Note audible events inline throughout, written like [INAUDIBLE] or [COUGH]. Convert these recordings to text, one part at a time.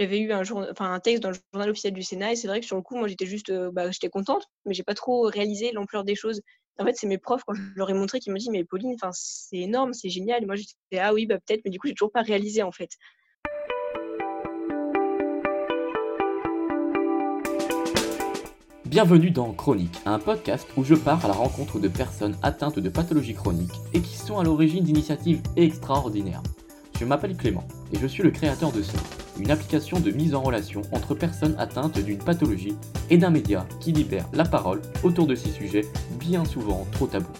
j'avais eu un, texte dans le journal officiel du Sénat et c'est vrai que sur le coup, moi, j'étais juste, bah, j'étais contente, mais j'ai pas trop réalisé l'ampleur des choses. En fait, c'est mes profs, quand je leur ai montré, qui m'ont dit, mais Pauline, c'est énorme, c'est génial. Et moi, j'étais, ah oui, bah, peut-être, mais du coup, j'ai toujours pas réalisé, en fait. Bienvenue dans Chronique, un podcast où je pars à la rencontre de personnes atteintes de pathologies chroniques et qui sont à l'origine d'initiatives extraordinaires. Je m'appelle Clément et je suis le créateur de Seuil, une application de mise en relation entre personnes atteintes d'une pathologie et d'un média qui libère la parole autour de ces sujets bien souvent trop tabous.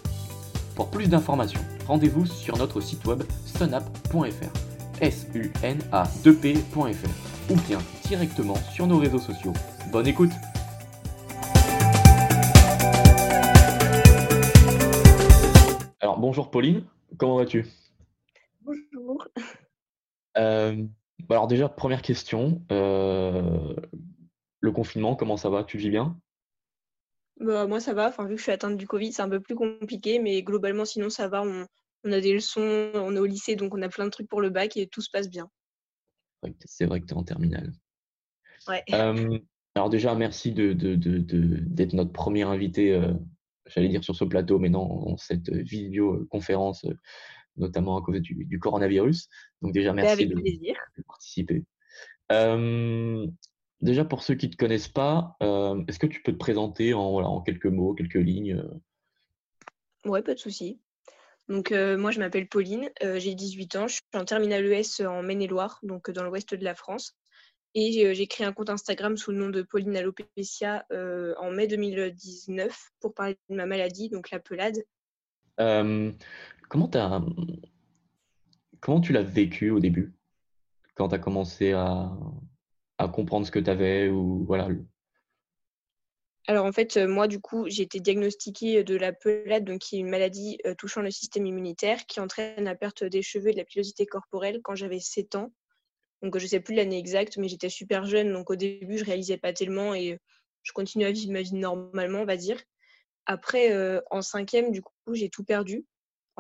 Pour plus d'informations, rendez-vous sur notre site web sunap.fr, s u n a 2 p.fr ou bien directement sur nos réseaux sociaux. Bonne écoute Alors bonjour Pauline, comment vas-tu? Bonjour. Euh, bah, alors déjà, première question, euh, le confinement, comment ça va? Tu vis bien? Bah, moi, ça va. Enfin, vu que je suis atteinte du Covid, c'est un peu plus compliqué, mais globalement, sinon, ça va. On, on a des leçons, on est au lycée, donc on a plein de trucs pour le bac et tout se passe bien. c'est vrai que tu es en terminale. Ouais. Euh, alors déjà, merci de, de, de, d'être notre premier invité, euh, j'allais dire sur ce plateau, mais non, en cette vidéoconférence notamment à cause du, coronavirus. Donc déjà, merci de, participer. Euh, déjà, pour ceux qui ne te connaissent pas, euh, est-ce que tu peux te présenter en, en quelques mots, quelques lignes euh? Ouais, pas de souci. Donc moi, je m'appelle Pauline, j'ai 18 ans, je suis en terminale ES en Maine-et-Loire, donc dans l'ouest de la France. Et j'ai créé un compte Instagram sous le nom de Pauline Alopécia en mai 2019 pour parler de ma maladie, donc la pelade. Comment, tu l'as vécu au début? Quand tu as commencé à, comprendre ce que tu avais ou voilà. Alors en fait, moi du coup, j'ai été diagnostiquée de la pelade, donc qui est une maladie touchant le système immunitaire qui entraîne la perte des cheveux et de la pilosité corporelle quand j'avais 7 ans. Donc je ne sais plus l'année exacte, mais j'étais super jeune, donc au début, je réalisais pas tellement et je continuais à vivre ma vie normalement, on va dire. Après, en cinquième, du coup, j'ai tout perdu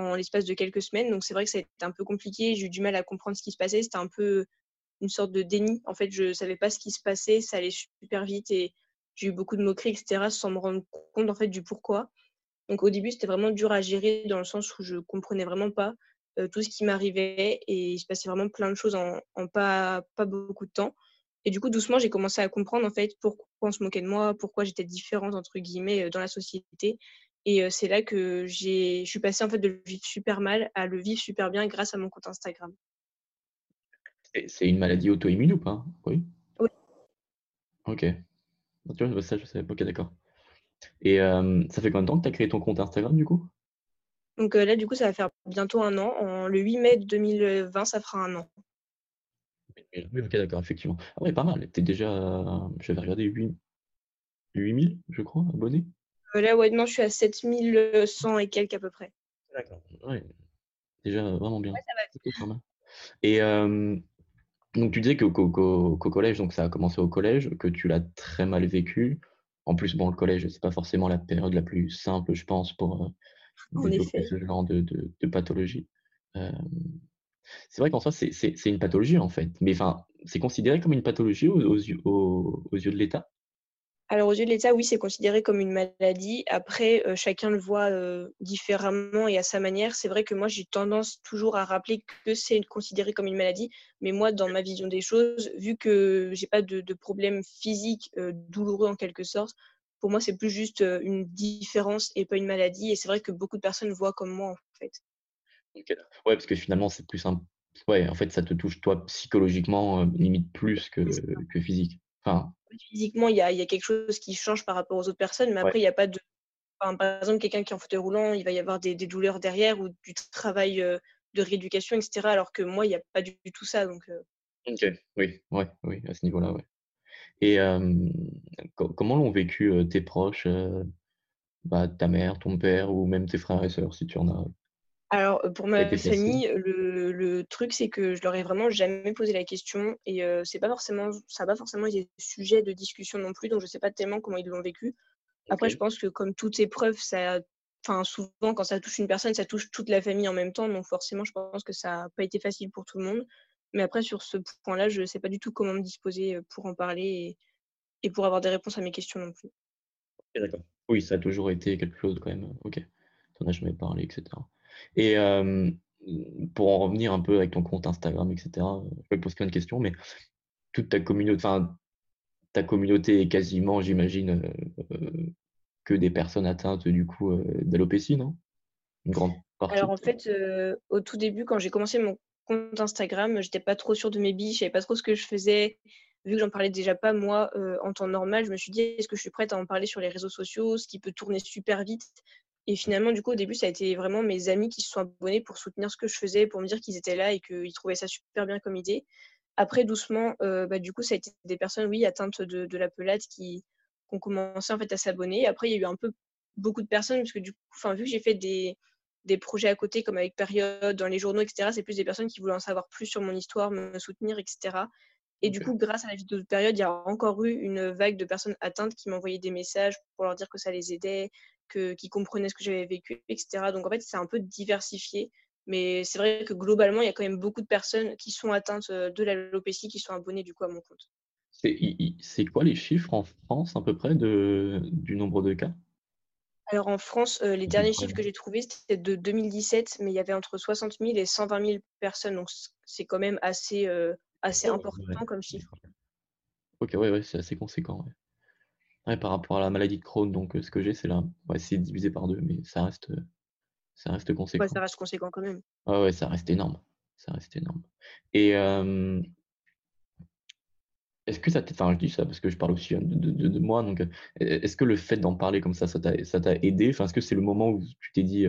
en l'espace de quelques semaines. Donc c'est vrai que c'était un peu compliqué. J'ai eu du mal à comprendre ce qui se passait. C'était un peu une sorte de déni. En fait, je ne savais pas ce qui se passait. Ça allait super vite et j'ai eu beaucoup de moqueries, etc. sans me rendre compte en fait du pourquoi. Donc au début, c'était vraiment dur à gérer dans le sens où je comprenais vraiment pas euh, tout ce qui m'arrivait et il se passait vraiment plein de choses en, en pas, pas beaucoup de temps. Et du coup, doucement, j'ai commencé à comprendre en fait pourquoi on se moquait de moi, pourquoi j'étais différente entre guillemets euh, dans la société et c'est là que je suis passée en fait de le vivre super mal à le vivre super bien grâce à mon compte Instagram. C'est une maladie auto-immune ou pas? Oui. Oui. Ok. Tu vois, ça, je sais. Ok, d'accord. Et ça fait combien de temps que tu as créé ton compte Instagram du coup? Donc là, du coup, ça va faire bientôt un an. En, le 8 mai 2020, ça fera un an. Oui, ok, d'accord, effectivement. Ah ouais, pas mal. Tu es déjà, j'avais regardé 8... 8000, je crois, abonnés là, ouais, non, je suis à 7100 et quelques à peu près. D'accord. Ouais. Déjà vraiment bien. Ouais, ça va. Et donc tu disais qu'au collège, donc ça a commencé au collège, que tu l'as très mal vécu. En plus, bon, le collège, c'est pas forcément la période la plus simple, je pense, pour euh, développer ce genre de, de, pathologie. c'est vrai qu'en soi, c'est une pathologie, en fait. Mais enfin, c'est considéré comme une pathologie aux, aux, aux yeux de l'État? Alors, aux yeux de l'État, oui, c'est considéré comme une maladie. Après, euh, chacun le voit euh, différemment et à sa manière. C'est vrai que moi, j'ai tendance toujours à rappeler que c'est considéré comme une maladie. Mais moi, dans ma vision des choses, vu que j'ai pas de, problème physique euh, douloureux en quelque sorte, pour moi, c'est plus juste une différence et pas une maladie. Et c'est vrai que beaucoup de personnes voient comme moi, en fait. Ok. Ouais, parce que finalement, c'est plus un. Ouais, en fait, ça te touche toi psychologiquement, limite plus que, que physique. Enfin, physiquement, il y a, quelque chose qui change par rapport aux autres personnes, mais après, il n'y a pas de. par exemple, quelqu'un qui est en fauteuil roulant, il va y avoir des, douleurs derrière ou du travail euh, de rééducation, etc. Alors que moi, il n'y a pas du, tout ça. Donc, euh. Ok, oui, ouais, oui, à ce niveau-là, ouais. Et comment l'ont vécu tes proches, bah, ta mère, ton père ou même tes frères et sœurs, si tu en as alors, pour ma famille, le, truc, c'est que je leur ai vraiment jamais posé la question et c'est pas forcément, ça n'a pas forcément été sujet de discussion non plus, donc je sais pas tellement comment ils l'ont vécu. Après, je pense que comme toute épreuve, ça, enfin, souvent, quand ça touche une personne, ça touche toute la famille en même temps, donc forcément, je pense que ça n'a pas été facile pour tout le monde. Mais après, sur ce point-là, je ne sais pas du tout comment me disposer pour en parler et, pour avoir des réponses à mes questions non plus. d'accord. Oui, ça a toujours été quelque chose quand même. Ok. Tu n'en as jamais parlé, etc. Et pour en revenir un peu avec ton compte Instagram, etc., je vais poser plein de questions, mais toute ta communauté, ta communauté est quasiment, j'imagine, que des personnes atteintes du coup d'alopécie, non? Une grande partie. Alors en fait, au tout début, quand j'ai commencé mon compte Instagram, j'étais pas trop sûre de mes billes, je savais pas trop ce que je faisais. Vu que j'en parlais déjà pas moi en temps normal, je me suis dit est-ce que je suis prête à en parler sur les réseaux sociaux, ce qui peut tourner super vite? Et finalement, du coup, au début, ça a été vraiment mes amis qui se sont abonnés pour soutenir ce que je faisais, pour me dire qu'ils étaient là et qu'ils trouvaient ça super bien comme idée. Après, doucement, bah, du coup, ça a été des personnes, oui, atteintes de, de la pelade qui, ont commencé en fait à s'abonner. Après, il y a eu un peu beaucoup de personnes, parce que du coup, vu que j'ai fait des, des projets à côté, comme avec Période, dans les journaux, etc., c'est plus des personnes qui voulaient en savoir plus sur mon histoire, me soutenir, etc. Et du coup, grâce à la vidéo de Période, il y a encore eu une vague de personnes atteintes qui m'envoyaient des messages pour leur dire que ça les aidait, que, qui comprenaient ce que j'avais vécu, etc. Donc en fait, c'est un peu diversifié. Mais c'est vrai que globalement, il y a quand même beaucoup de personnes qui sont atteintes de l'alopécie qui sont abonnées du coup à mon compte. C'est quoi les chiffres en France à peu près de, du nombre de cas? Alors en France, les derniers chiffres que j'ai trouvés, c'était de 2017, mais il y avait entre 60 000 et 120 000 personnes, donc c'est quand même assez, assez important comme chiffre. Ok, ouais, ouais c'est assez conséquent. Ouais. Par rapport à la maladie de Crohn, donc ce que j'ai, c'est là, ouais, c'est divisé par deux, mais ça reste, ça reste conséquent. Ouais, ça reste conséquent quand même. Ah ouais, ça reste énorme. Ça reste énorme. Et est-ce que ça Enfin, je dis ça parce que je parle aussi hein, de, moi. Donc, est-ce que le fait d'en parler comme ça, ça t'a aidé? Enfin, est-ce que c'est le moment où tu t'es dit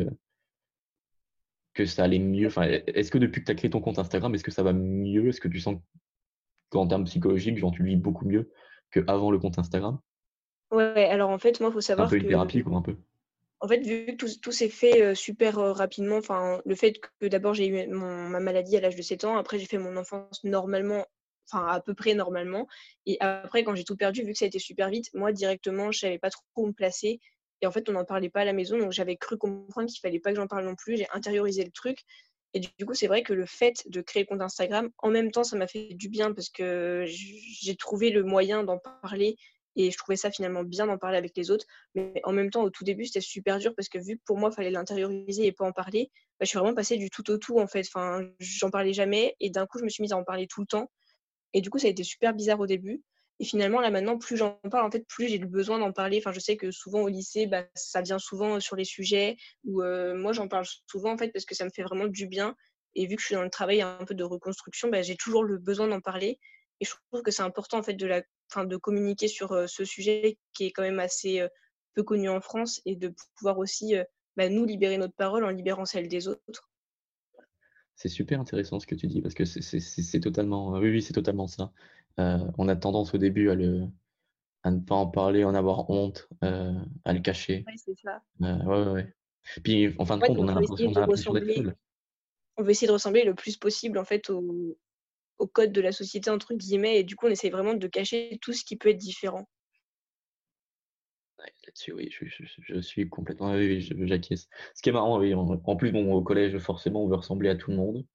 que ça allait mieux? Enfin, est-ce que depuis que tu as créé ton compte Instagram, est-ce que ça va mieux? Est-ce que tu sens qu'en termes psychologiques, genre, tu vis beaucoup mieux qu'avant le compte Instagram? Ouais, alors en fait, moi, il faut savoir. Un peu une thérapie, quoi, un peu. En fait, vu que tout, s'est fait super rapidement, enfin, le fait que d'abord j'ai eu ma maladie à l'âge de 7 ans, après j'ai fait mon enfance normalement enfin à peu près normalement. Et après, quand j'ai tout perdu, vu que ça a été super vite, moi directement, je savais pas trop où me placer. Et en fait, on n'en parlait pas à la maison, donc j'avais cru comprendre qu'il fallait pas que j'en parle non plus. J'ai intériorisé le truc. Et du coup, c'est vrai que le fait de créer le compte Instagram, en même temps, ça m'a fait du bien parce que j'ai trouvé le moyen d'en parler et je trouvais ça finalement bien d'en parler avec les autres. Mais en même temps, au tout début, c'était super dur parce que vu que pour moi, il fallait l'intérioriser et pas en parler, bah, je suis vraiment passée du tout au tout en fait. J'en parlais jamais et d'un coup, je me suis mise à en parler tout le temps. Et du coup, ça a été super bizarre au début. Et finalement, là maintenant, plus j'en parle, en fait, plus j'ai le besoin d'en parler. Je sais que souvent au lycée, bah, ça vient souvent sur les sujets où moi, j'en parle souvent en fait parce que ça me fait vraiment du bien. Et vu que je suis dans le travail un peu de reconstruction, bah, j'ai toujours le besoin d'en parler. Et je trouve que c'est important en fait de, la, fin, de communiquer sur ce sujet qui est quand même assez peu connu en France et de pouvoir aussi bah, nous libérer notre parole en libérant celle des autres. C'est super intéressant ce que tu dis parce que c'est totalement, oui, oui, c'est totalement ça. Euh, on a tendance au début à, le, à ne pas en parler, en avoir honte, euh, à le cacher. Oui, c'est ça. Euh, ouais, ouais, Puis en fin de compte, on a l'impression d'être On veut essayer de ressembler le plus possible en fait au, au code de la société entre guillemets et du coup on essaie vraiment de cacher tout ce qui peut être différent là-dessus, oui, je, suis complètement. Oui, j'acquiesce. Ce qui est marrant, oui, en, plus, bon, au collège, forcément, on veut ressembler à tout le monde.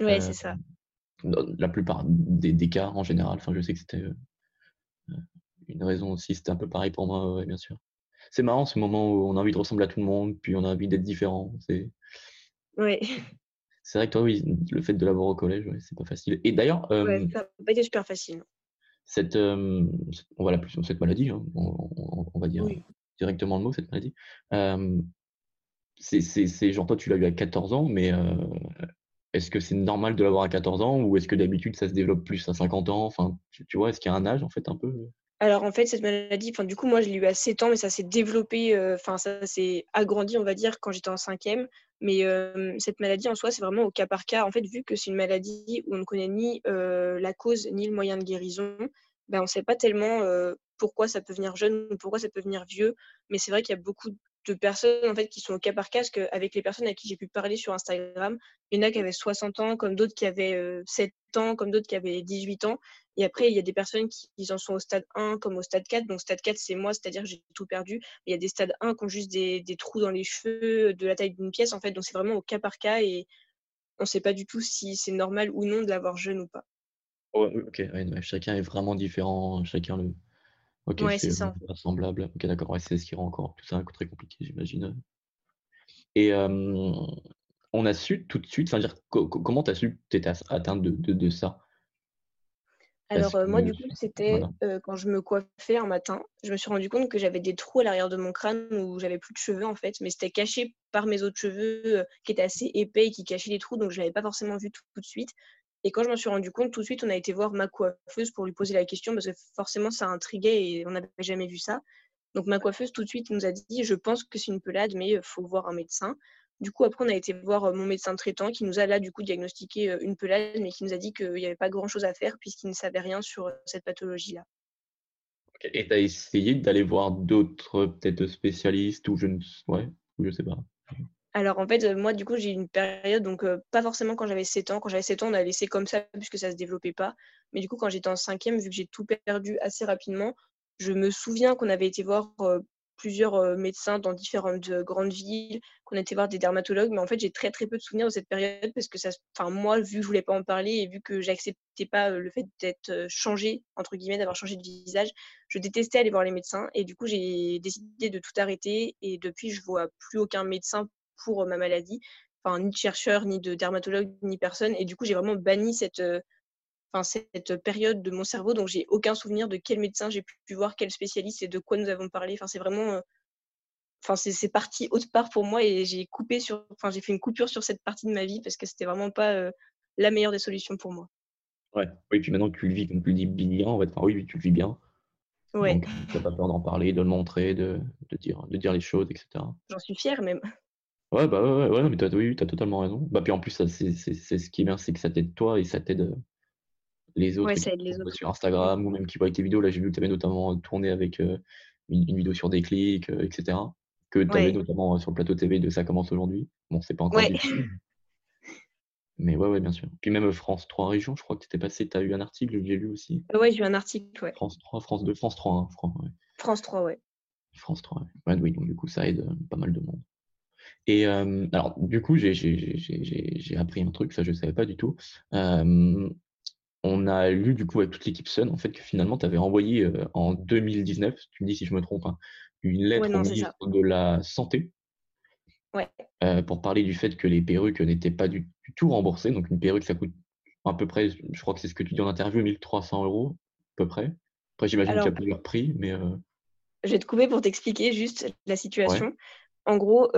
Oui, c'est ça. La plupart des, cas, en général. Enfin, je sais que c'était euh, une raison aussi. C'était un peu pareil pour moi, bien sûr. C'est marrant ce moment où on a envie de ressembler à tout le monde, puis on a envie d'être différent. C'est. Oui. [LAUGHS] C'est vrai que toi, oui, le fait de l'avoir au collège, c'est pas facile. Et d'ailleurs. ça n'a pas été super facile cette, on va l'appeler cette maladie, hein, on, va dire directement le mot, cette maladie. c'est genre, toi, tu l'as eu à 14 ans, mais est-ce que c'est normal de l'avoir à 14 ans ou est-ce que d'habitude ça se développe plus à 50 ans? Enfin, tu, tu vois, est-ce qu'il y a un âge en fait un peu alors en fait, cette maladie, du coup, moi, je l'ai eu à 7 ans, mais ça s'est développé, enfin, ça s'est agrandi, on va dire, quand j'étais en cinquième. Mais cette maladie en soi, c'est vraiment au cas par cas. En fait, vu que c'est une maladie où on ne connaît ni la cause ni le moyen de guérison, ben, on ne sait pas tellement pourquoi ça peut venir jeune ou pourquoi ça peut venir vieux. Mais c'est vrai qu'il y a beaucoup de personnes en fait, qui sont au cas par cas, parce qu'avec les personnes à qui j'ai pu parler sur Instagram, il y en a qui avaient 60 ans, comme d'autres qui avaient 7 ans, comme d'autres qui avaient 18 ans. Et après, il y a des personnes qui en sont au stade 1 comme au stade 4. Donc, stade 4, c'est moi, c'est-à-dire que j'ai tout perdu. Il y a des stades 1 qui ont juste des, des trous dans les cheveux de la taille d'une pièce, en fait. Donc, c'est vraiment au cas par cas. Et on ne sait pas du tout si c'est normal ou non de l'avoir jeune ou pas. ok, chacun est vraiment différent, chacun le. Ok, c'est semblable. Ok, d'accord, c'est ce qui rend encore tout ça très compliqué, j'imagine. Et on a su tout de suite, enfin, dire, comment tu as su que tu étais atteinte de, de ça? Alors, moi, du coup, c'était quand je me coiffais un matin, je me suis rendu compte que j'avais des trous à l'arrière de mon crâne où j'avais plus de cheveux, en fait, mais c'était caché par mes autres cheveux qui étaient assez épais et qui cachaient les trous, donc je l'avais pas forcément vu tout, de suite. Et quand je m'en suis rendu compte, tout de suite, on a été voir ma coiffeuse pour lui poser la question parce que forcément, ça intriguait et on n'avait jamais vu ça. Donc, ma coiffeuse, tout de suite, nous a dit Je pense que c'est une pelade, mais il faut voir un médecin. Du coup, après, on a été voir mon médecin traitant qui nous a là, du coup, diagnostiqué une pelade, mais qui nous a dit qu'il n'y avait pas grand-chose à faire puisqu'il ne savait rien sur cette pathologie-là. Et tu as essayé d'aller voir d'autres, peut-être spécialistes ou je ne ouais, ou je sais pas. Alors, en fait, moi, du coup, j'ai eu une période, donc pas forcément quand j'avais 7 ans. Quand j'avais 7 ans, on a laissé comme ça puisque ça ne se développait pas. Mais du coup, quand j'étais en cinquième, vu que j'ai tout perdu assez rapidement, je me souviens qu'on avait été voir plusieurs médecins dans différentes grandes villes, qu'on été voir des dermatologues, mais en fait, j'ai très très peu de souvenirs de cette période parce que ça, enfin moi, vu que je voulais pas en parler et vu que j'acceptais pas le fait d'être changé entre guillemets, d'avoir changé de visage, je détestais aller voir les médecins et du coup, j'ai décidé de tout arrêter et depuis, je vois plus aucun médecin pour ma maladie, enfin ni de chercheur, ni de dermatologue, ni personne et du coup, j'ai vraiment banni cette enfin, cette période de mon cerveau. Donc, j'ai aucun souvenir de quel médecin j'ai pu voir, quel spécialiste et de quoi nous avons parlé. Enfin, c'est vraiment. Enfin, c'est parti autre part pour moi et j'ai coupé sur. Enfin, j'ai fait une coupure sur cette partie de ma vie parce que c'était vraiment pas la meilleure des solutions pour moi. Ouais. Oui, puis maintenant que tu le vis, comme tu le dis bien, en fait, enfin, oui, tu le vis bien. Ouais. Donc, tu n'as pas peur d'en parler, de le montrer, de, de, dire, de dire les choses, etc. J'en suis fière même. Ouais, bah ouais, ouais, mais as, oui, tu as totalement raison. Bah, puis en plus, c'est ce qui est bien, c'est que ça t'aide toi et ça t'aide les autres, sur Instagram ou même qui voient tes vidéos. Là, j'ai vu que tu avais notamment tourné avec une, vidéo sur des clics, etc. Que tu avais notamment sur le plateau TV de Ça commence aujourd'hui. Bon, c'est pas encore. [LAUGHS] Mais ouais, ouais, bien sûr. Puis même France 3 Régions, je crois que tu étais passé, tu as eu un article, j'ai lu aussi. Ouais, j'ai eu un article, ouais. France 3, France 2, France 3, hein, je crois. France 3, ouais. France 3, ouais. Oui, donc du coup, ça aide pas mal de monde. Et alors, du coup, j'ai appris un truc, ça je ne savais pas du tout on a lu du coup avec toute l'équipe Sun en fait que finalement tu avais envoyé euh, en 2019, tu me dis si je me trompe, hein, une lettre au ministre de la Santé euh, pour parler du fait que les perruques n'étaient pas du, tout remboursées. Donc une perruque ça coûte à peu près, je crois que c'est ce que tu dis en interview, 1300 euros à peu près. Après j'imagine qu'il y a plusieurs prix, mais... Euh je vais te couper pour t'expliquer juste la situation. En gros,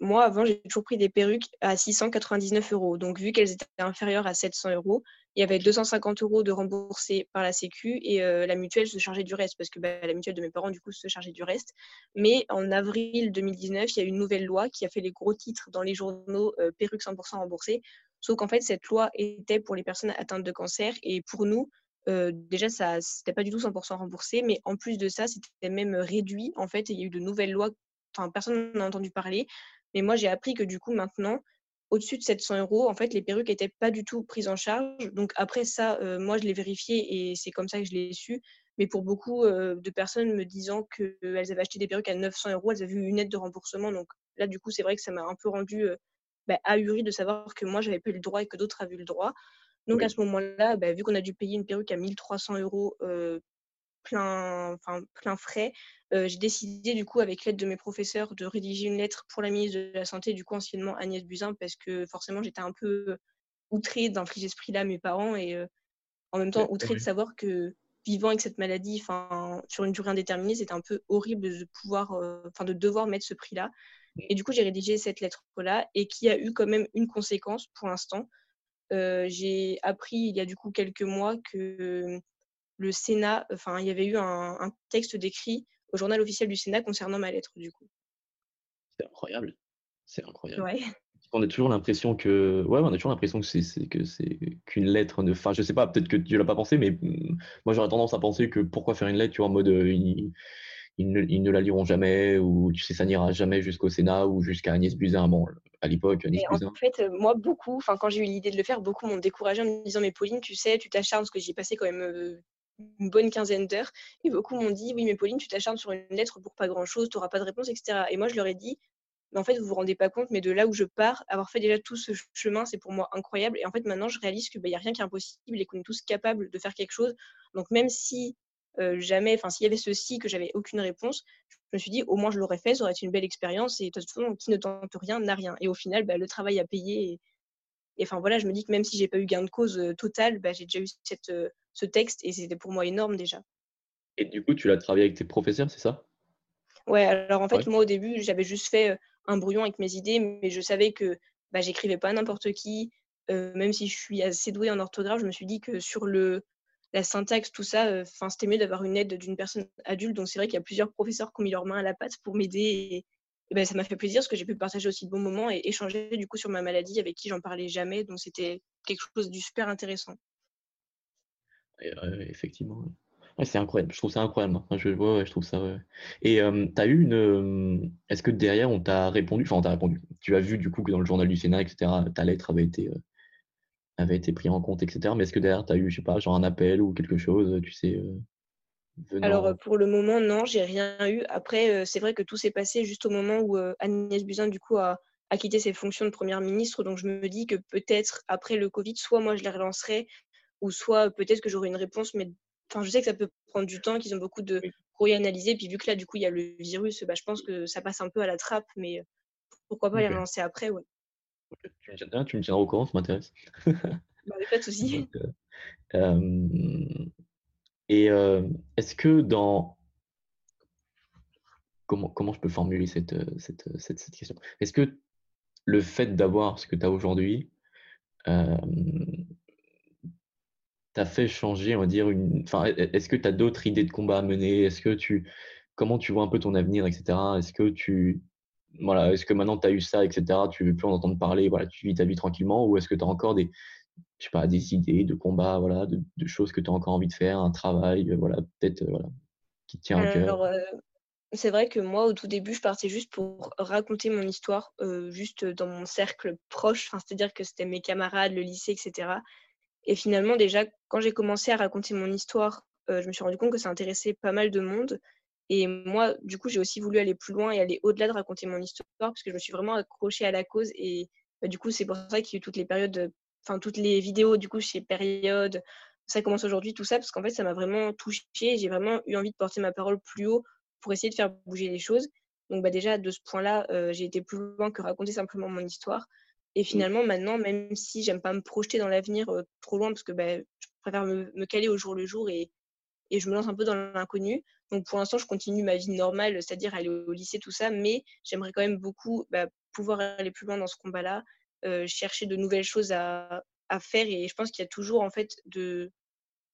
moi, avant, j'ai toujours pris des perruques à 699 euros. Donc, vu qu'elles étaient inférieures à 700 euros, il y avait 250 euros de remboursés par la Sécu et la mutuelle se chargeait du reste parce que bah, la mutuelle de mes parents, du coup, se chargeait du reste. Mais en avril 2019, il y a eu une nouvelle loi qui a fait les gros titres dans les journaux perruques 100% remboursées. Sauf qu'en fait, cette loi était pour les personnes atteintes de cancer et pour nous, déjà, ça n'était pas du tout 100% remboursé, mais en plus de ça, c'était même réduit. En fait, il y a eu de nouvelles lois enfin, personne n'en a entendu parler. Mais moi, j'ai appris que du coup, maintenant, au-dessus de 700 euros, en fait, les perruques n'étaient pas du tout prises en charge. Donc après ça, euh, moi, je l'ai vérifié et c'est comme ça que je l'ai su. Mais pour beaucoup euh, de personnes me disant qu'elles avaient acheté des perruques à 900 euros, elles avaient eu une aide de remboursement. Donc là, du coup, c'est vrai que ça m'a un peu rendu euh, bah, ahuri de savoir que moi, j'avais pas eu le droit et que d'autres avaient eu le droit. Donc à ce moment-là, bah, vu qu'on a dû payer une perruque à 1300 euros plein, enfin, plein frais, j'ai décidé du coup avec l'aide de mes professeurs de rédiger une lettre pour la ministre de la Santé, du coup anciennement Agnès Buzyn, parce que forcément j'étais un peu outrée d'infliger ce prix-là à mes parents et en même temps outrée de savoir que vivant avec cette maladie, sur une durée indéterminée, c'était un peu horrible de pouvoir, enfin de devoir mettre ce prix-là. Et du coup j'ai rédigé cette lettre-là et qui a eu quand même une conséquence pour l'instant. j'ai appris il y a du coup quelques mois que le Sénat, enfin, il y avait eu un, texte décrit au journal officiel du Sénat concernant ma lettre, du coup. C'est incroyable. C'est incroyable. On a toujours l'impression que, ouais, on a toujours l'impression que c'est que c'est qu'une lettre de, enfin, je sais pas, peut-être que tu l'as pas pensé, mais mmh, moi j'aurais tendance à penser que pourquoi faire une lettre, tu vois, en mode euh, ils, ne, la liront jamais ou tu sais ça n'ira jamais jusqu'au Sénat ou jusqu'à Agnès Buzyn. Bon, à l'époque, Agnès Buzyn. En fait, euh, moi beaucoup, enfin quand j'ai eu l'idée de le faire, beaucoup m'ont découragé en me disant mais Pauline, tu sais, tu t'acharnes parce que j'ai passé quand même euh, une bonne quinzaine d'heures. Et beaucoup m'ont dit Oui, mais Pauline, tu t'acharnes sur une lettre pour pas grand chose, tu n'auras pas de réponse, etc. Et moi, je leur ai dit mais en fait, vous vous rendez pas compte, mais de là où je pars, avoir fait déjà tout ce chemin, c'est pour moi incroyable. Et en fait, maintenant, je réalise qu'il n'y bah, a rien qui est impossible et qu'on est tous capables de faire quelque chose. Donc, même si jamais, enfin, s'il y avait ceci, que j'avais aucune réponse, je me suis dit, au moins, je l'aurais fait, ça aurait été une belle expérience. Et de toute façon, qui ne tente rien n'a rien. Et au final, bah, le travail a payé. Et, enfin, voilà, je me dis que même si j'ai pas eu gain de cause total, bah, j'ai déjà eu cette, ce texte et c'était pour moi énorme déjà. Et du coup, tu l'as travaillé avec tes professeurs, c'est ça? Ouais, alors en fait, moi au début, j'avais juste fait un brouillon avec mes idées, mais je savais que bah, j'écrivais pas n'importe qui. même si je suis assez douée en orthographe, je me suis dit que sur le, la syntaxe, tout ça, enfin c'était mieux d'avoir une aide d'une personne adulte. Donc c'est vrai qu'il y a plusieurs professeurs qui ont mis leurs mains à la pâte pour m'aider. Et, ben, ça m'a fait plaisir parce que j'ai pu partager aussi de bons moments et échanger du coup sur ma maladie avec qui j'en parlais jamais. Donc c'était quelque chose de super intéressant. effectivement c'est incroyable. Je trouve ça incroyable. je, je trouve ça. Et tu as eu une. Est-ce que derrière, on t'a répondu? Enfin, on t'a répondu. Tu as vu du coup que dans le journal du Sénat, etc., ta lettre avait été, avait été prise en compte, etc. Mais est-ce que derrière, tu as eu, je sais pas, genre un appel ou quelque chose, tu sais Alors, pour le moment, non, j'ai rien eu. Après, c'est vrai que tout s'est passé juste au moment où Agnès Buzyn, du coup, a, a quitté ses fonctions de première ministre. Donc, je me dis que peut-être après le Covid, soit moi, je les relancerai, ou soit peut-être que j'aurai une réponse, mais Enfin, je sais que ça peut prendre du temps, qu'ils ont beaucoup de courriers analysés. Puis vu que là, du coup, il y a le virus, bah, je pense que ça passe un peu à la trappe, mais pourquoi pas les relancer après, ouais. Tu, me tiendras, tu me tiendras au courant, ça m'intéresse. bah, pas de souci. [LAUGHS] et est-ce que dans. Comment, comment je peux formuler cette, cette, cette, cette question? Est-ce que le fait d'avoir ce que tu as aujourd'hui, t'a fait changer, on va dire, une. Enfin, est-ce que tu as d'autres idées de combat à mener? Est-ce que tu. Comment tu vois un peu ton avenir, etc. Est-ce que tu. Voilà, est-ce que maintenant tu as eu ça, etc., tu veux plus en entendre parler, voilà, tu vis ta vie tranquillement, ou est-ce que tu as encore des, je sais pas, des idées de combat, voilà, de, choses que tu as encore envie de faire, un travail, voilà, peut-être, voilà, qui tient à cœur Alors, c'est vrai que moi, au tout début, je partais juste pour raconter mon histoire, juste dans mon cercle proche, c'est-à-dire que c'était mes camarades, le lycée, etc. Et finalement, déjà, quand j'ai commencé à raconter mon histoire, je me suis rendu compte que ça intéressait pas mal de monde. Et moi, du coup, j'ai aussi voulu aller plus loin et aller au-delà de raconter mon histoire parce que je me suis vraiment accrochée à la cause. Et bah, du coup, c'est pour ça qu'il y a eu toutes les périodes, enfin, toutes les vidéos, du coup, chez Période, ça commence aujourd'hui, tout ça, parce qu'en fait, ça m'a vraiment touchée. J'ai vraiment eu envie de porter ma parole plus haut pour essayer de faire bouger les choses. Donc, bah, déjà, de ce point-là, j'ai été plus loin que raconter simplement mon histoire. Et mmh. finalement, maintenant, même si j'aime pas me projeter dans l'avenir trop loin, parce que bah, je préfère me, caler au jour le jour et, et je me lance un peu dans l'inconnu. Donc pour l'instant, je continue ma vie normale, c'est-à-dire aller au lycée, tout ça, mais j'aimerais quand même beaucoup bah, pouvoir aller plus loin dans ce combat-là, chercher de nouvelles choses à, faire. Et je pense qu'il y a toujours en fait de,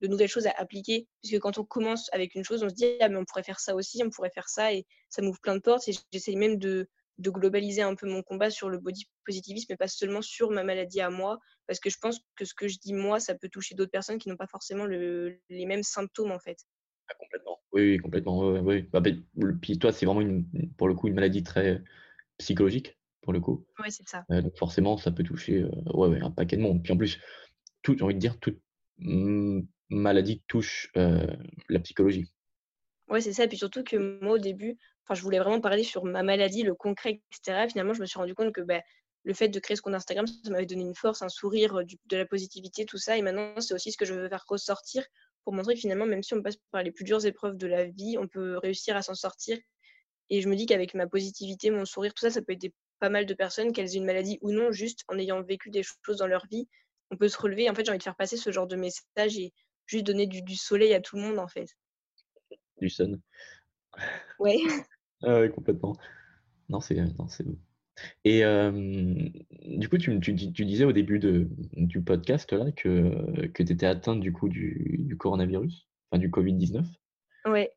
nouvelles choses à appliquer. Puisque quand on commence avec une chose, on se dit, ah, mais on pourrait faire ça aussi, on pourrait faire ça, et ça m'ouvre plein de portes. Et j'essaye même de, globaliser un peu mon combat sur le body positivisme, mais pas seulement sur ma maladie à moi, parce que je pense que ce que je dis moi, ça peut toucher d'autres personnes qui n'ont pas forcément les mêmes symptômes en fait. Ah, complètement. Oui, complètement. Oui, bah, puis toi, c'est vraiment pour le coup une maladie très psychologique? Pour le coup. Oui, c'est ça. Euh, donc forcément, ça peut toucher euh, ouais, un paquet de monde. Puis en plus, tout, j'ai envie de dire, toute maladie touche euh, la psychologie. Oui, c'est ça. Puis surtout que moi, au début, enfin, je voulais vraiment parler sur ma maladie, le concret, etc. Finalement, je me suis rendu compte que bah, le fait de créer ce compte Instagram, ça m'avait donné une force, un sourire, de la positivité, tout ça. Et maintenant, c'est aussi ce que je veux faire ressortir pour montrer que finalement, même si on passe par les plus dures épreuves de la vie, on peut réussir à s'en sortir. Et je me dis qu'avec ma positivité, mon sourire, tout ça, ça peut aider pas mal de personnes, qu'elles aient une maladie ou non, juste en ayant vécu des choses dans leur vie, on peut se relever. En fait, j'ai envie de faire passer ce genre de message et juste donner du, du soleil à tout le monde, en fait. Du sun. Ouais. [LAUGHS] Ah oui, complètement. Non, c'est c'est Et du coup, tu, tu, tu, disais au début de, du podcast là que, que tu étais atteinte du coup du, du coronavirus, enfin du Covid-19. Ouais.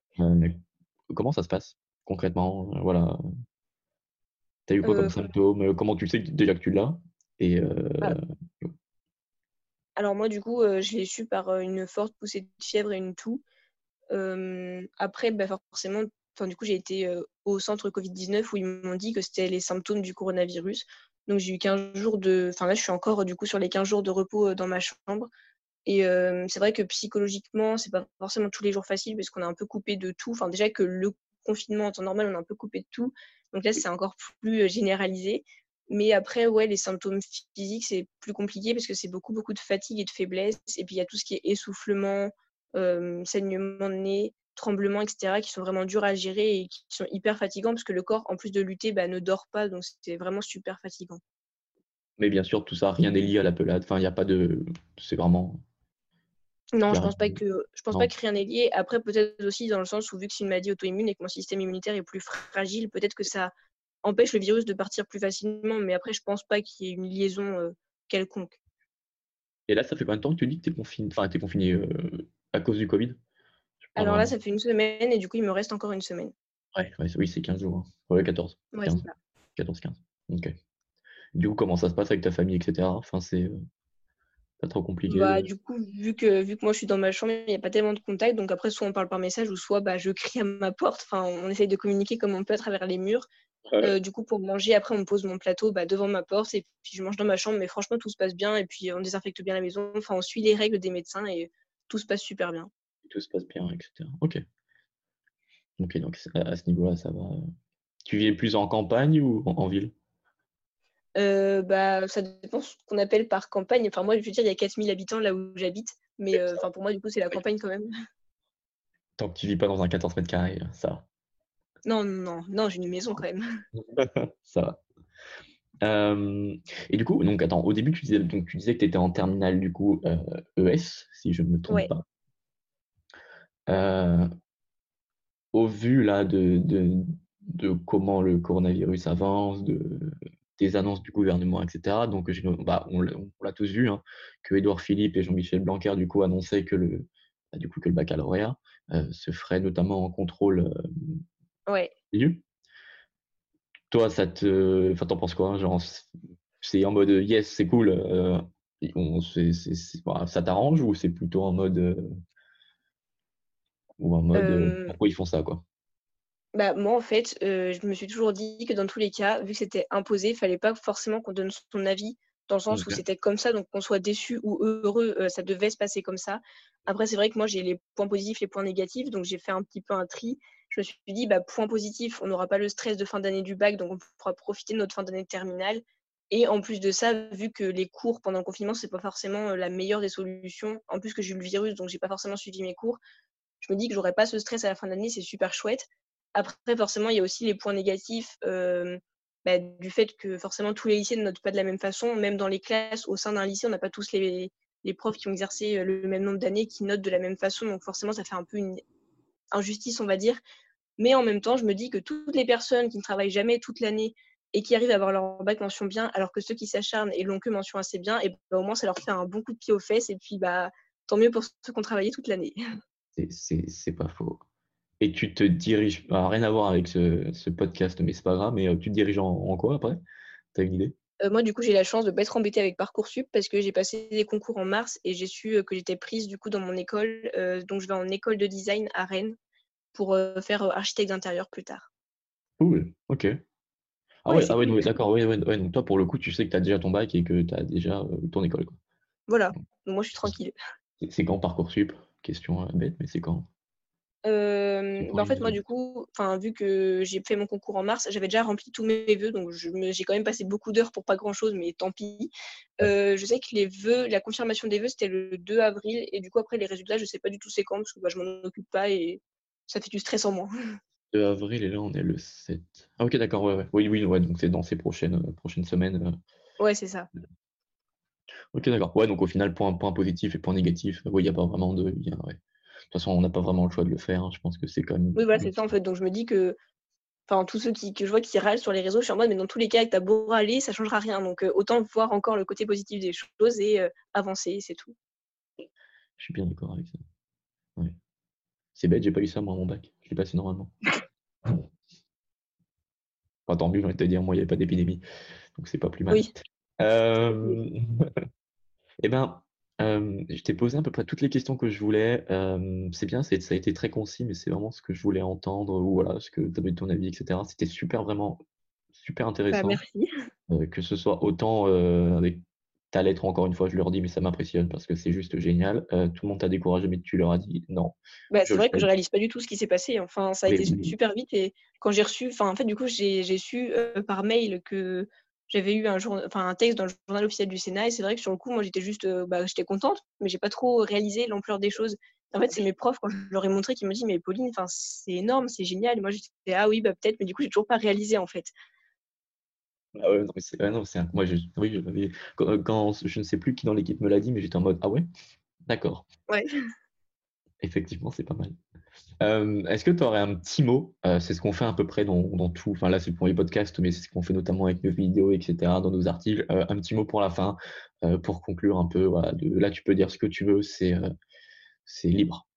comment ça se passe concrètement? Voilà. Tu as eu quoi comme symptômes Comment tu sais déjà que tu l'as Et ah. Alors moi, du coup, je l'ai su par une forte poussée de fièvre et une toux. après, bah, forcément, du coup, j'ai été au centre Covid-19 où ils m'ont dit que c'était les symptômes du coronavirus. Donc, j'ai eu 15 jours de. Enfin, là, je suis encore du coup sur les 15 jours de repos dans ma chambre. Et c'est vrai que psychologiquement, c'est pas forcément tous les jours facile parce qu'on est un peu coupé de tout. Enfin, déjà que le confinement en temps normal, on est un peu coupé de tout. Donc là, c'est encore plus généralisé. Mais après, ouais, les symptômes physiques, c'est plus compliqué parce que c'est beaucoup, beaucoup de fatigue et de faiblesse. Et puis, il y a tout ce qui est essoufflement, saignement de nez, tremblements, etc., qui sont vraiment durs à gérer et qui sont hyper fatigants parce que le corps, en plus de lutter, bah, ne dort pas. Donc, c'est vraiment super fatigant. Mais bien sûr, tout ça, rien n'est lié à la pelade. Enfin, il n'y a pas de. C'est vraiment. Non, je pense pas que je pense pas que rien n'est lié. Après, peut-être aussi dans le sens où vu que c'est une maladie auto-immune et que mon système immunitaire est plus fragile, peut-être que ça empêche le virus de partir plus facilement. Mais après, je pense pas qu'il y ait une liaison quelconque. Et là, ça fait combien de temps que tu dis que tu es confiné, enfin, es confiné à cause du Covid? Alors là, ça fait une semaine et du coup, il me reste encore une semaine. Ouais, oui, c'est 15 jours. Hein. Ouais, 14. Ouais, 14, 15. Ok. Du coup, comment ça se passe avec ta famille, etc. Enfin, c'est pas trop compliqué. Bah, du coup, vu que, vu que moi je suis dans ma chambre, il n'y a pas tellement de contact. Donc après, soit on parle par message ou soit bah, je crie à ma porte. Enfin, on essaye de communiquer comme on peut à travers les murs. Euh, du coup, pour manger, après, on pose mon plateau bah, devant ma porte et puis je mange dans ma chambre. Mais franchement, tout se passe bien et puis on désinfecte bien la maison. Enfin, on suit les règles des médecins et tout se passe super bien. Tout se passe bien, etc. Ok. Ok, donc à ce niveau-là, ça va. Tu vis plus en campagne ou en ville? Euh, bah, ça dépend ce qu'on appelle par campagne. Enfin, moi, je veux dire, il y a 4000 habitants là où j'habite. Mais euh, enfin, pour moi, du coup, c'est la campagne quand même. [LAUGHS] Tant que tu vis pas dans un 14 mètres carrés, ça Non, non, non, j'ai une maison quand même. [LAUGHS] [LAUGHS] ça va. Euh, et du coup, donc attends, au début, tu disais, donc, tu disais que tu étais en terminale du coup ES, e si je ne me trompe pas. au vu là de, de, de, comment le coronavirus avance, de, des annonces du gouvernement, etc. Donc, bah, on, l'a tous vu, hein, que Édouard Philippe et Jean-Michel Blanquer, du coup, annonçaient que le, bah, du coup, que le baccalauréat euh, se ferait notamment en contrôle euh, ouais. Toi, ça te. Enfin, t'en penses quoi hein, Genre, c'est en mode yes, c'est cool, euh, on, ça t'arrange ou c'est plutôt en mode. ou en mode pourquoi ils font ça, quoi? Bah, moi, en fait, euh, je me suis toujours dit que dans tous les cas, vu que c'était imposé, il fallait pas forcément qu'on donne son avis, dans le sens où c'était comme ça, donc qu'on soit déçu ou heureux, euh, ça devait se passer comme ça. Après, c'est vrai que moi, j'ai les points positifs, les points négatifs, donc j'ai fait un petit peu un tri. Je me suis dit, bah, point positif, on n'aura pas le stress de fin d'année du bac, donc on pourra profiter de notre fin d'année terminale. Et en plus de ça, vu que les cours pendant le confinement, c'est pas forcément euh, la meilleure des solutions, en plus que j'ai eu le virus, donc j'ai pas forcément suivi mes cours, je me dis que j'aurais pas ce stress à la fin d'année, c'est super chouette. Après, forcément, il y a aussi les points négatifs bah, du fait que forcément tous les lycées ne notent pas de la même façon. Même dans les classes, au sein d'un lycée, on n'a pas tous les, profs qui ont exercé le même nombre d'années qui notent de la même façon. Donc forcément, ça fait un peu une injustice, on va dire. Mais en même temps, je me dis que toutes les personnes qui ne travaillent jamais toute l'année et qui arrivent à avoir leur bac mention bien, alors que ceux qui s'acharnent et l'ont que mention assez bien, bah, au moins ça leur fait un bon coup de pied aux fesses. Et puis, bah, tant mieux pour ceux qui ont travaillé toute l'année. C'est pas faux et tu te diriges, rien à voir avec ce, podcast, mais c'est pas grave, mais euh, tu te diriges en, quoi après? Tu as une idée? Euh, Moi, du coup, j'ai la chance de ne pas être embêtée avec Parcoursup parce que j'ai passé des concours en mars et j'ai su euh, que j'étais prise du coup dans mon école. donc, je vais en école de design à Rennes pour faire architecte d'intérieur plus tard. Cool, ok. Ah ouais, ah ouais d'accord, ouais, ouais, donc toi, pour le coup, tu sais que tu as déjà ton bac et que tu as déjà ton école. Quoi. Voilà, donc moi, je suis tranquille. C'est quand Parcoursup? Question bête, mais c'est quand? Bah, en fait, moi, du coup, vu que j'ai fait mon concours en mars, j'avais déjà rempli tous mes vœux, donc j'ai quand même passé beaucoup d'heures pour pas grand-chose, mais tant pis. je sais que les vœux, la confirmation des vœux, c'était le 2 avril, et du coup, après, les résultats, je sais pas du tout c'est quand, parce que bah, je m'en occupe pas, et ça fait du stress en moi. 2 [LAUGHS] avril, et là, on est le 7. Ah, ok, d'accord, ouais, ouais. Oui, oui, ouais, donc c'est dans ces prochaines, euh, prochaines semaines. Euh. Ouais, c'est ça. Ok, d'accord. Ouais, donc au final, point, point positif et point négatif. Oui, il n'y a pas vraiment de. De toute façon, on n'a pas vraiment le choix de le faire. Hein. Je pense que c'est quand même. Oui, voilà, c'est ça en fait. Donc je me dis que, enfin, tous ceux qui, que je vois qui râlent sur les réseaux, je suis en mode, mais dans tous les cas, avec ta beau râler, ça changera rien. Donc euh, autant voir encore le côté positif des choses et euh, avancer, c'est tout. Je suis bien d'accord avec ça. C'est bête, j'ai pas eu ça moi mon bac. Je l'ai passé normalement. enfin, tant mieux, j'ai envie de te dire, moi, il n'y avait pas d'épidémie. Donc c'est pas plus mal. Oui. Euh... [LAUGHS] eh je t'ai posé à peu près toutes les questions que je voulais. c'est bien, ça a été très concis, mais c'est vraiment ce que je voulais entendre, ou voilà, ce que tu avais de ton avis, etc. C'était super, vraiment super bah, intéressant. merci. [LAUGHS] que ce soit autant avec ta lettre, encore une fois, je leur dis, mais ça m'impressionne parce que c'est juste génial. Tout le monde t'a découragé, mais tu leur as dit non. Bah, c'est vrai que je réalise pas du tout ce qui s'est passé. Enfin, ça a Mais été super vite et quand j'ai reçu enfin, en fait, du coup, j'ai j'ai su, par mail que j'avais eu un jour enfin, un texte dans le journal officiel du Sénat et c'est vrai que sur le coup, moi, j'étais juste, heu, bah, j'étais contente, mais j'ai pas trop réalisé l'ampleur des choses. En fait, c'est mes profs, quand je leur ai montré, qui m'ont dit: «Mais Pauline, c'est énorme, c'est génial» et moi, j'étais: «Ah oui, bah, peut-être», mais du coup, j'ai toujours pas réalisé, en fait. ah ouais, non, mais c'est non, c'est un moi, je oui, je quand quand je ne sais plus qui dans l'équipe me l'a dit, mais j'étais en mode: «Ah ouais? D'accord». Ouais. Effectivement, c'est pas mal. Hem, est-ce que tu aurais un petit mot? Heu, c'est ce qu'on fait à peu près dans tout enfin là, c'est pour les podcasts, mais c'est ce qu'on fait notamment avec nos vidéos et cetera, dans nos articles. Heu, un petit mot pour la fin, pour conclure un peu, là, tu peux dire ce que tu veux, c'est, libre.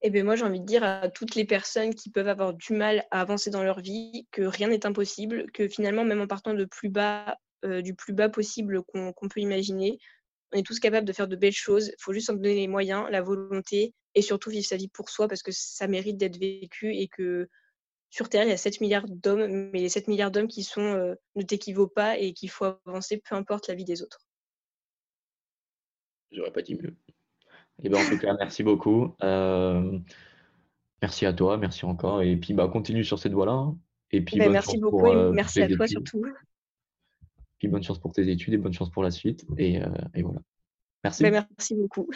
Et beh, moi, j'ai envie de dire à toutes les personnes qui peuvent avoir du mal à avancer dans leur vie que rien n'est impossible, que finalement, même en partant de plus bas, du plus bas possible qu'on peut imaginer, on est tous capables de faire de belles choses. Il faut juste en donner les moyens, la volonté et surtout vivre sa vie pour soi parce que ça mérite d'être vécu et que sur terre, il y a 7 000 000 d'hommes, mais les 7 000 000 d'hommes qui sont, heu, ne t'équivaut pas et qu'il faut avancer peu importe la vie des autres. J'aurais pas dit mieux. Et ben, en tout cas, merci beaucoup. Hem, merci à toi, merci encore et puis, bah, continue sur cette voie-là, hein et puis Beh, bonne merci beaucoup pour, et pour merci à toi études. surtout. Puis bonne chance pour tes études et bonne chance pour la suite et voilà. Merci. merci beaucoup.